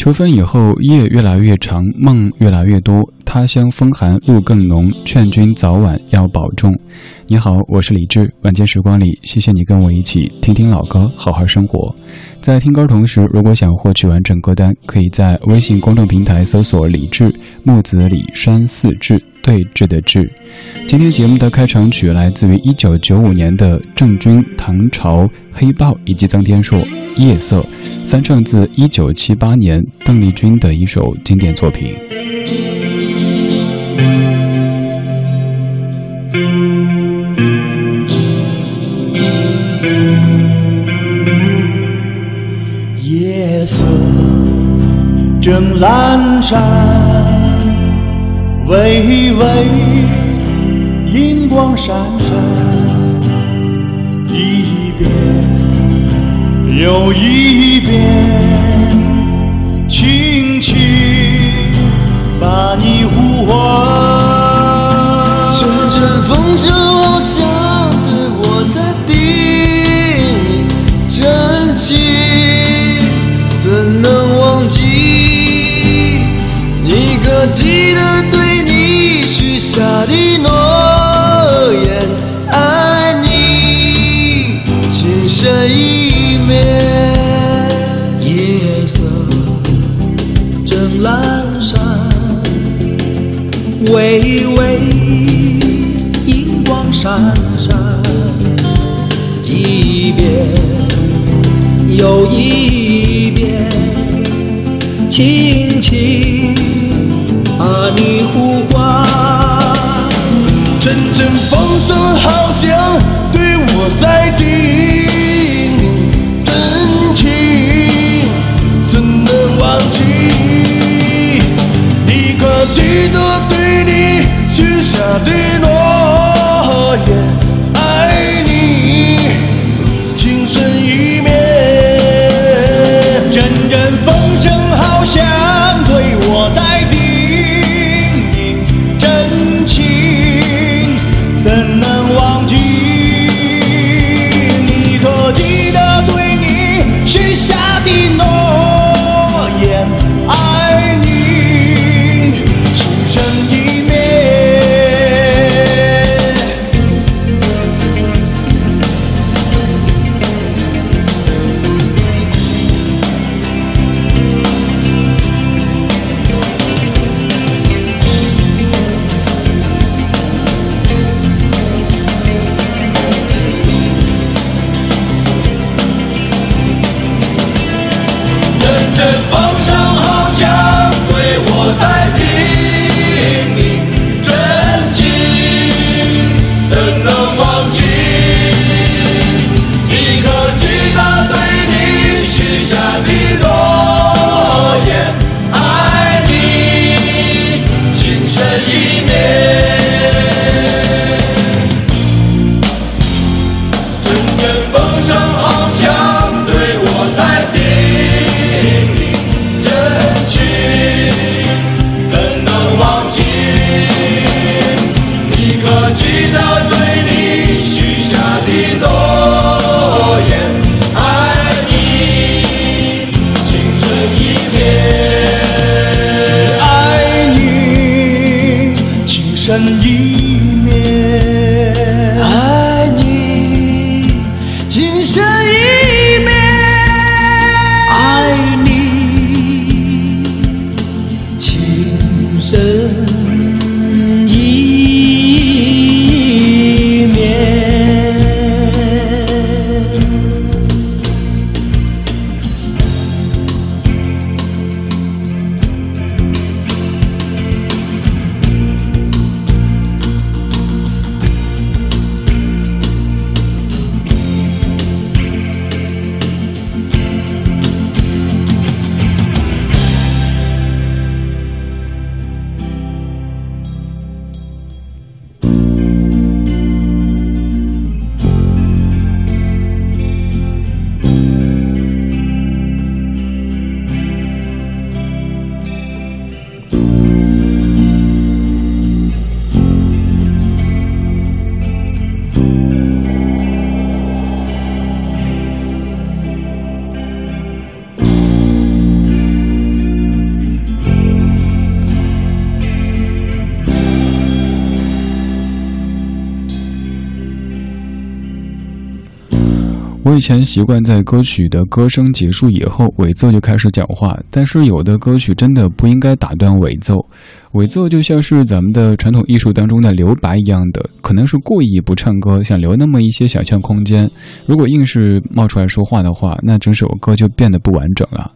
秋分以后，夜越来越长，梦越来越多。他乡风寒路更浓，劝君早晚要保重。你好，我是李志。晚间时光里，谢谢你跟我一起听听老歌，好好生活。在听歌同时，如果想获取完整歌单，可以在微信公众平台搜索“李志木子李山四志对峙的志”。今天节目的开场曲来自于一九九五年的郑钧、唐朝、黑豹以及臧天朔《夜色》，翻唱自一九七八年邓丽君的一首经典作品。阑珊，微微银光闪闪，一遍又一遍，轻轻把你呼唤，阵阵风声你呼唤。阵阵风声好像对我在叮咛，真情怎能忘记？你可记得对你许下的诺我以前习惯在歌曲的歌声结束以后，尾奏就开始讲话，但是有的歌曲真的不应该打断尾奏。尾奏就像是咱们的传统艺术当中的留白一样的，可能是故意不唱歌，想留那么一些想象空间。如果硬是冒出来说话的话，那整首歌就变得不完整了。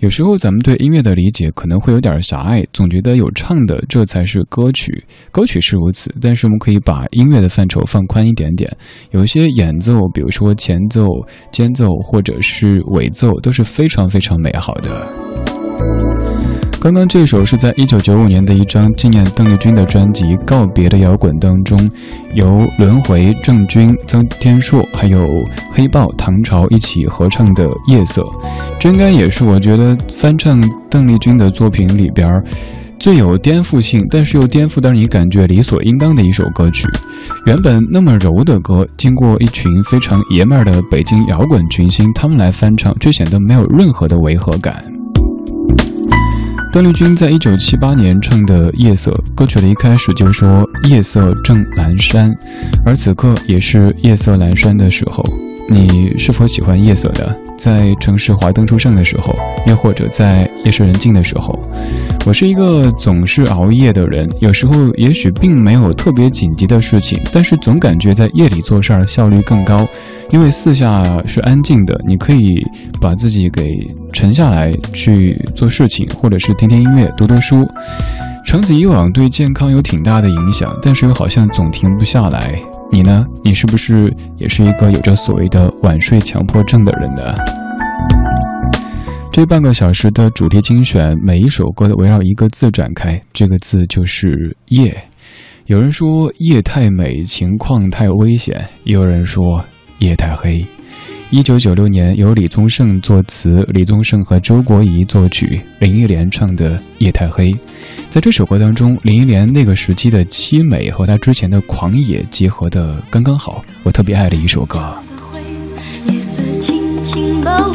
有时候咱们对音乐的理解可能会有点狭隘，总觉得有唱的这才是歌曲，歌曲是如此。但是我们可以把音乐的范畴放宽一点点，有一些演奏，比如说前奏、间奏或者是尾奏，都是非常非常美好的。刚刚这首是在一九九五年的一张纪念邓丽君的专辑《告别的摇滚》当中，由轮回、郑钧、曾天硕还有黑豹、唐朝一起合唱的《夜色》，这应该也是我觉得翻唱邓丽君的作品里边最有颠覆性，但是又颠覆到你感觉理所应当的一首歌曲。原本那么柔的歌，经过一群非常爷们儿的北京摇滚群星他们来翻唱，却显得没有任何的违和感。邓丽君在一九七八年唱的《夜色》歌曲的一开始就说“夜色正阑珊”，而此刻也是夜色阑珊的时候。你是否喜欢夜色的？在城市华灯初上的时候，又或者在夜深人静的时候？我是一个总是熬夜的人，有时候也许并没有特别紧急的事情，但是总感觉在夜里做事儿效率更高。因为四下是安静的，你可以把自己给沉下来去做事情，或者是听听音乐、读读书。长此以往，对健康有挺大的影响，但是又好像总停不下来。你呢？你是不是也是一个有着所谓的晚睡强迫症的人呢？这半个小时的主题精选，每一首歌都围绕一个字展开，这个字就是夜。有人说夜太美，情况太危险；也有人说。夜太黑，一九九六年由李宗盛作词，李宗盛和周国仪作曲，林忆莲唱的《夜太黑》。在这首歌当中，林忆莲那个时期的凄美和她之前的狂野结合的刚刚好，我特别爱的一首歌。夜色轻轻包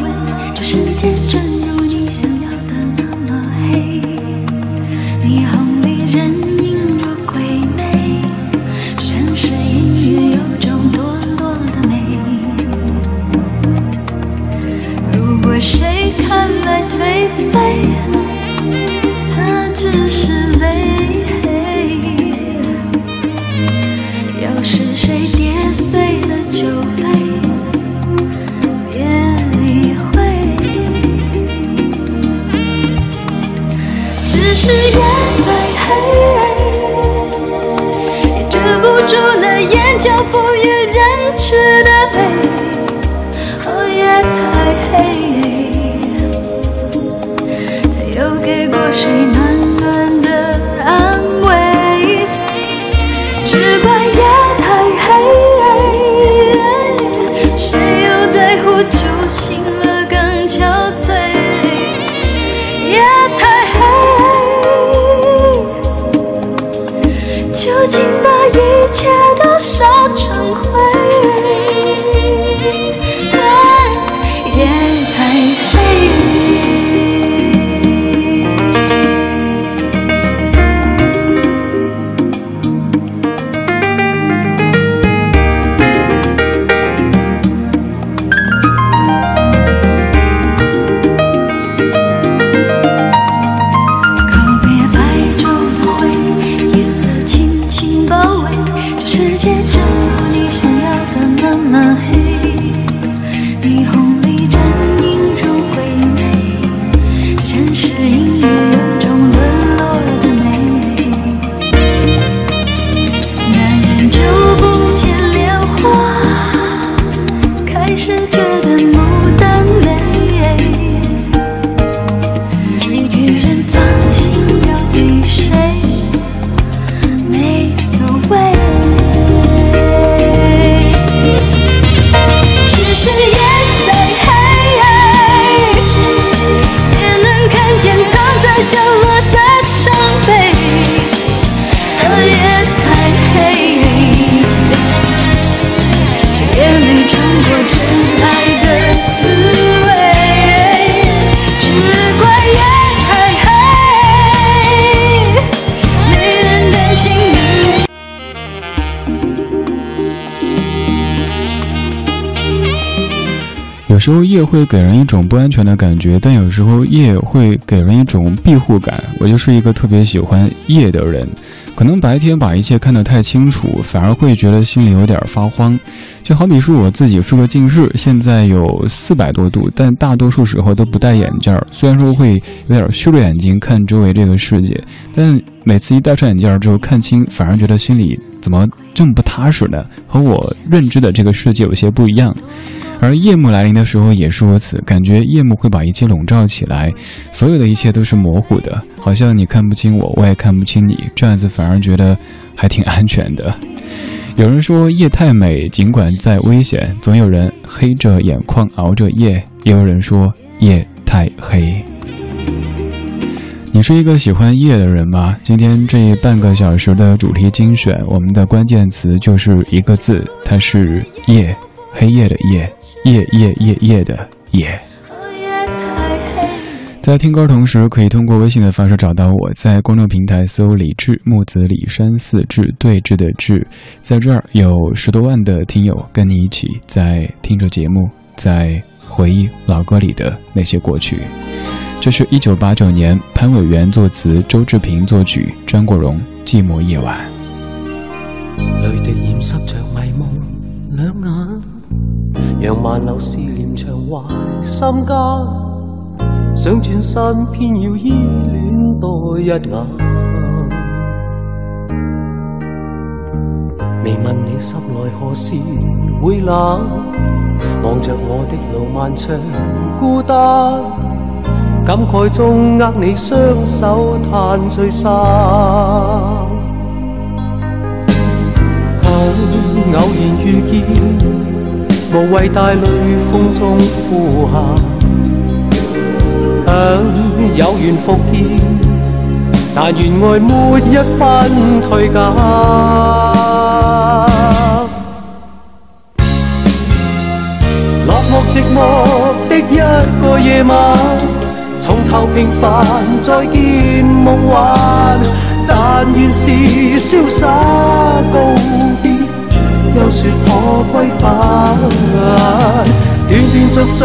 给时候夜会给人一种不安全的感觉，但有时候夜会给人一种庇护感。我就是一个特别喜欢夜的人，可能白天把一切看得太清楚，反而会觉得心里有点发慌。就好比是我自己是个近视，现在有四百多度，但大多数时候都不戴眼镜儿。虽然说会有点虚着眼睛看周围这个世界，但每次一戴上眼镜儿之后看清，反而觉得心里怎么这么不踏实呢？和我认知的这个世界有些不一样。而夜幕来临的时候也是如此，感觉夜幕会把一切笼罩起来，所有的一切都是模糊的，好像你看不清我，我也看不清你，这样子反而觉得还挺安全的。有人说夜太美，尽管再危险，总有人黑着眼眶熬着夜。也有人说夜太黑。你是一个喜欢夜的人吗？今天这半个小时的主题精选，我们的关键词就是一个字，它是夜，黑夜的夜。夜夜夜夜的夜，在听歌同时，可以通过微信的方式找到我，在公众平台搜“李志木子李山寺志对峙的志”，在这儿有十多万的听友跟你一起在听着节目，在回忆老歌里的那些过去。这是一九八九年潘伟元作词，周志平作曲，张国荣《寂寞夜晚》。泪滴掩湿着迷梦两眼。让万缕思念长怀心间，想转身偏要依恋多一眼。未问你心内何时会冷，望着我的路漫长孤单，感慨中握你双手叹聚散。偶然遇见。无谓带泪风中呼喊，想有缘复见，但愿爱没一分退减。落寞寂寞的一个夜晚，从头平凡再见梦幻，但愿是潇洒告别。又说可归返，断断续续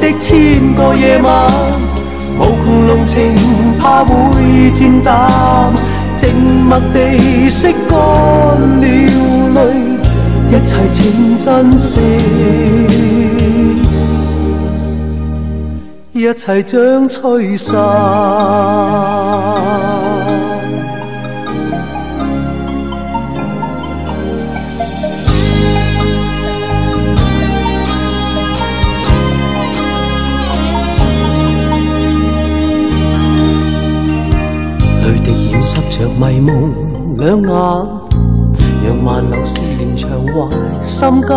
的千个夜晚，无穷浓情怕会渐淡，静默地拭干了泪，一切请珍惜，一切将吹散。着迷梦两眼，让万缕思念长怀心间，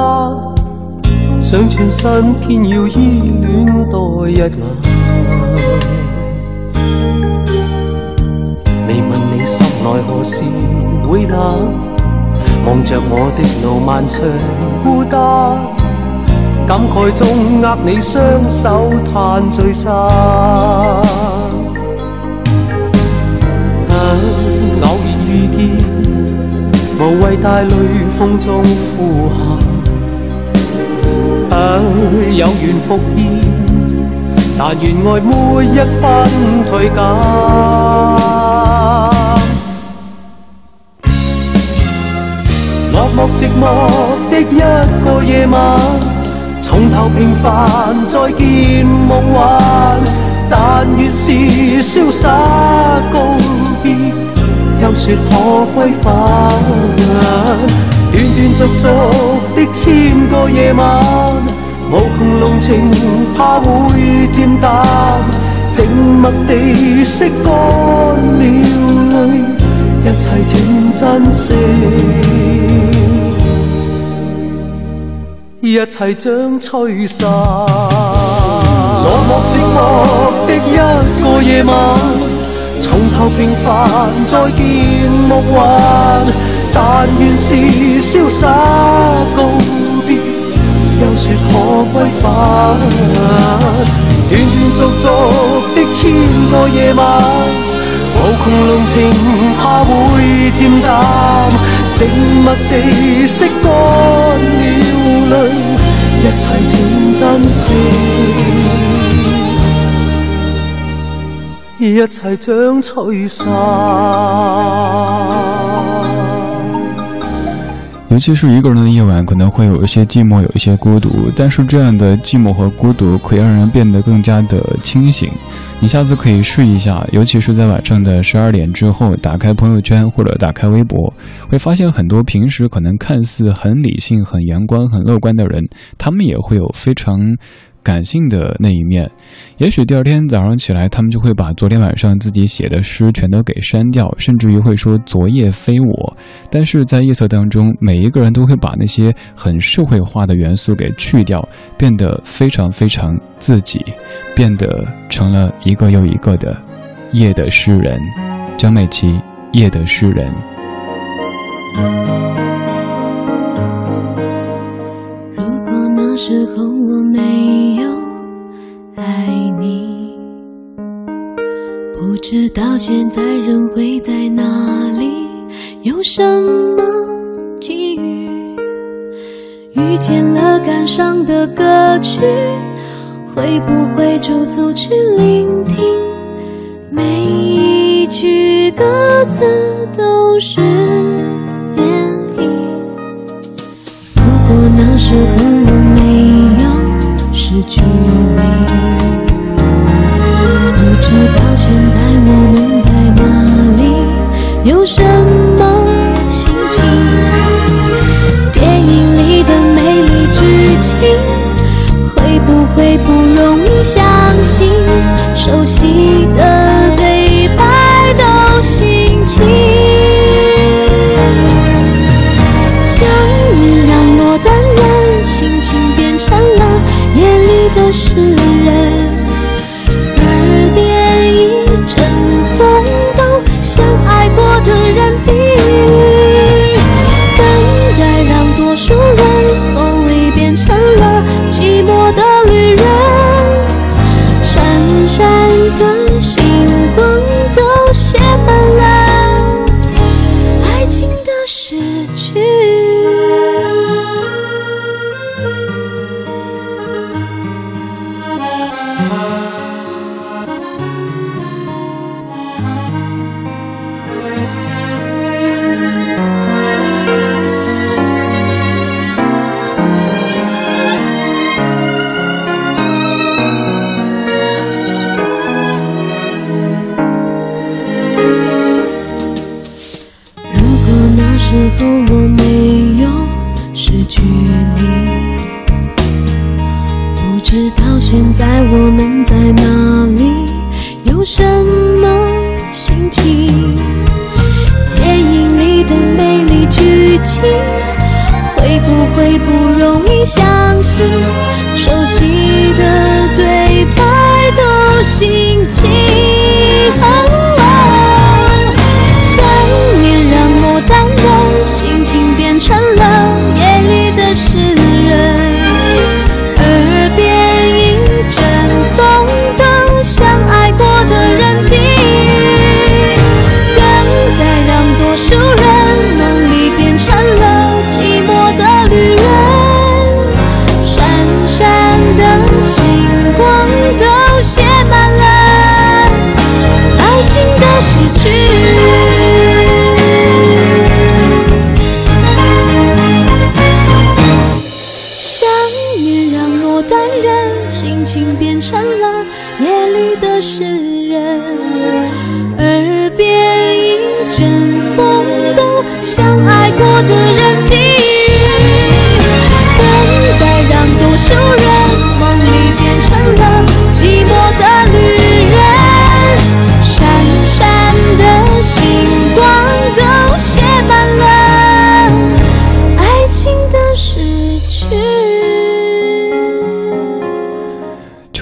想转身偏要依恋多一眼。未问你心内何时会冷，望着我的路漫长孤单，感慨中握你双手叹聚散。无谓带泪风中呼喊，有缘复现，但愿爱没一分退减。落寞寂寞的一个夜晚，从头平凡再见梦幻，但愿是潇洒告别。又说可归返，断断续续的千个夜晚，无穷浓情怕会渐淡，静默地拭干了泪，一切请珍惜，一切将吹散。落寞寂寞的一个夜晚。从头平凡再见梦幻，但愿是潇洒告别，又说可归返。断断续续的千个夜晚，无穷浓情怕会渐淡，静默地拭干了泪，一切请珍惜，一切将吹散。尤其是一个人的夜晚，可能会有一些寂寞，有一些孤独。但是这样的寂寞和孤独，可以让人变得更加的清醒。你下次可以试一下，尤其是在晚上的十二点之后，打开朋友圈或者打开微博，会发现很多平时可能看似很理性、很阳光、很乐观的人，他们也会有非常。感性的那一面，也许第二天早上起来，他们就会把昨天晚上自己写的诗全都给删掉，甚至于会说“昨夜非我”。但是在夜色当中，每一个人都会把那些很社会化的元素给去掉，变得非常非常自己，变得成了一个又一个的夜的诗人。江美琪，夜的诗人。如果那时候我没。知道现在人会在哪里，有什么际遇？遇见了感伤的歌曲，会不会驻足去聆听？每一句歌词都是演绎。如果那时候我没有失去你。有什么心情？电影里的美丽剧情，会不会不容易相信？熟悉写满了。直到现在我们在哪里？有什么心情？电影里的美丽剧情会不会不容易相信？熟悉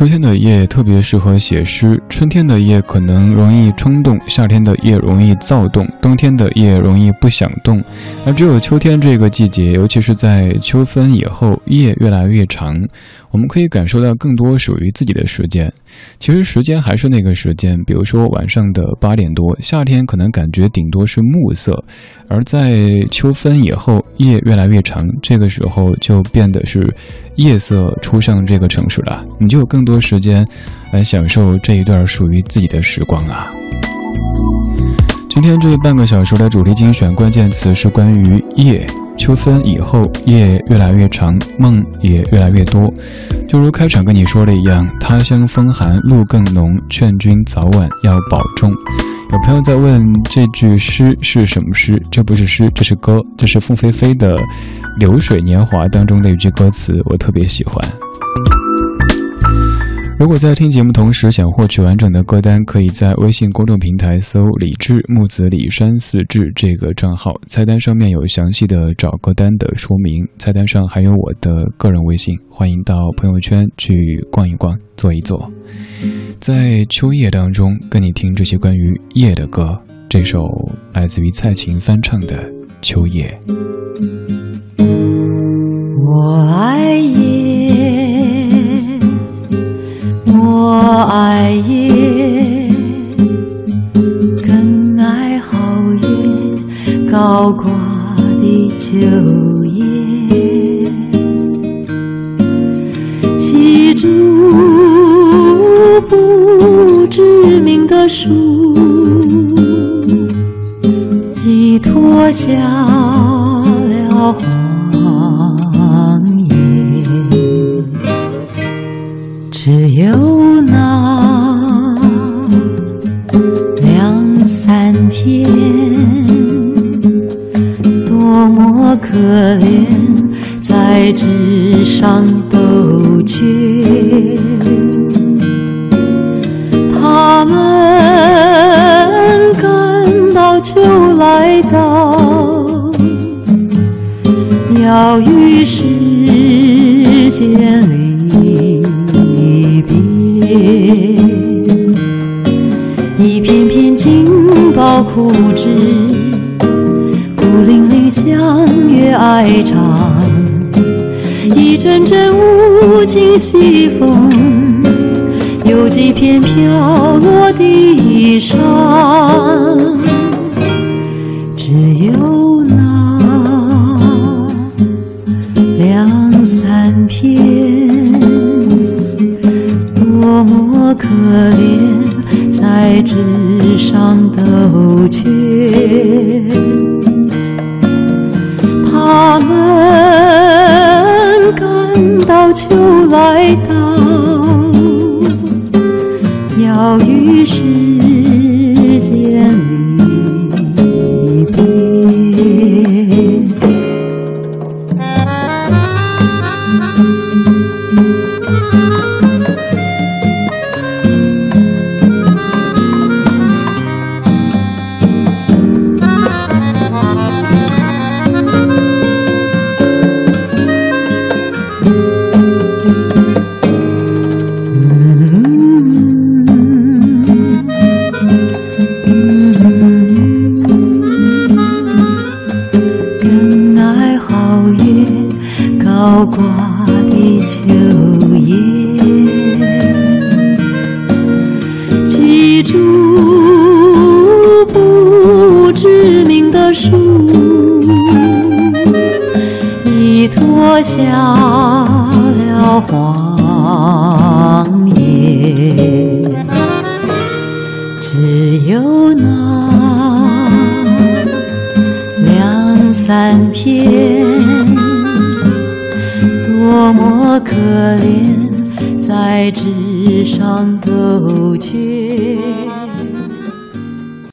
秋天的夜特别适合写诗，春天的夜可能容易冲动，夏天的夜容易躁动，冬天的夜容易不想动。而只有秋天这个季节，尤其是在秋分以后，夜越来越长。我们可以感受到更多属于自己的时间。其实时间还是那个时间，比如说晚上的八点多，夏天可能感觉顶多是暮色，而在秋分以后，夜越来越长，这个时候就变得是夜色初上这个城市了，你就有更多多时间来享受这一段属于自己的时光啊。今天这半个小时的主题精选关键词是关于夜。秋分以后，夜越来越长，梦也越来越多。就如开场跟你说的一样，他乡风寒露更浓，劝君早晚要保重。有朋友在问这句诗是什么诗？这不是诗，这是歌，这是凤飞飞的《流水年华》当中的一句歌词，我特别喜欢。如果在听节目同时想获取完整的歌单，可以在微信公众平台搜“李志木子李山四志”这个账号，菜单上面有详细的找歌单的说明，菜单上还有我的个人微信，欢迎到朋友圈去逛一逛、坐一坐。在秋夜当中，跟你听这些关于夜的歌，这首来自于蔡琴翻唱的《秋夜》。我爱夜。爱夜，更爱好夜高挂的秋叶，几株不知名的树，已脱下可怜，在纸上都缺。他们感到秋来到，要与世间离别。一片片金宝枯枝，相约爱唱。一阵阵无情西风，有几片飘落地上，只有那两三片。多么可怜，在纸上都缺。他们感到秋来到，要与世落下了荒野，只有那两三片，多么可怜，在纸上都缺。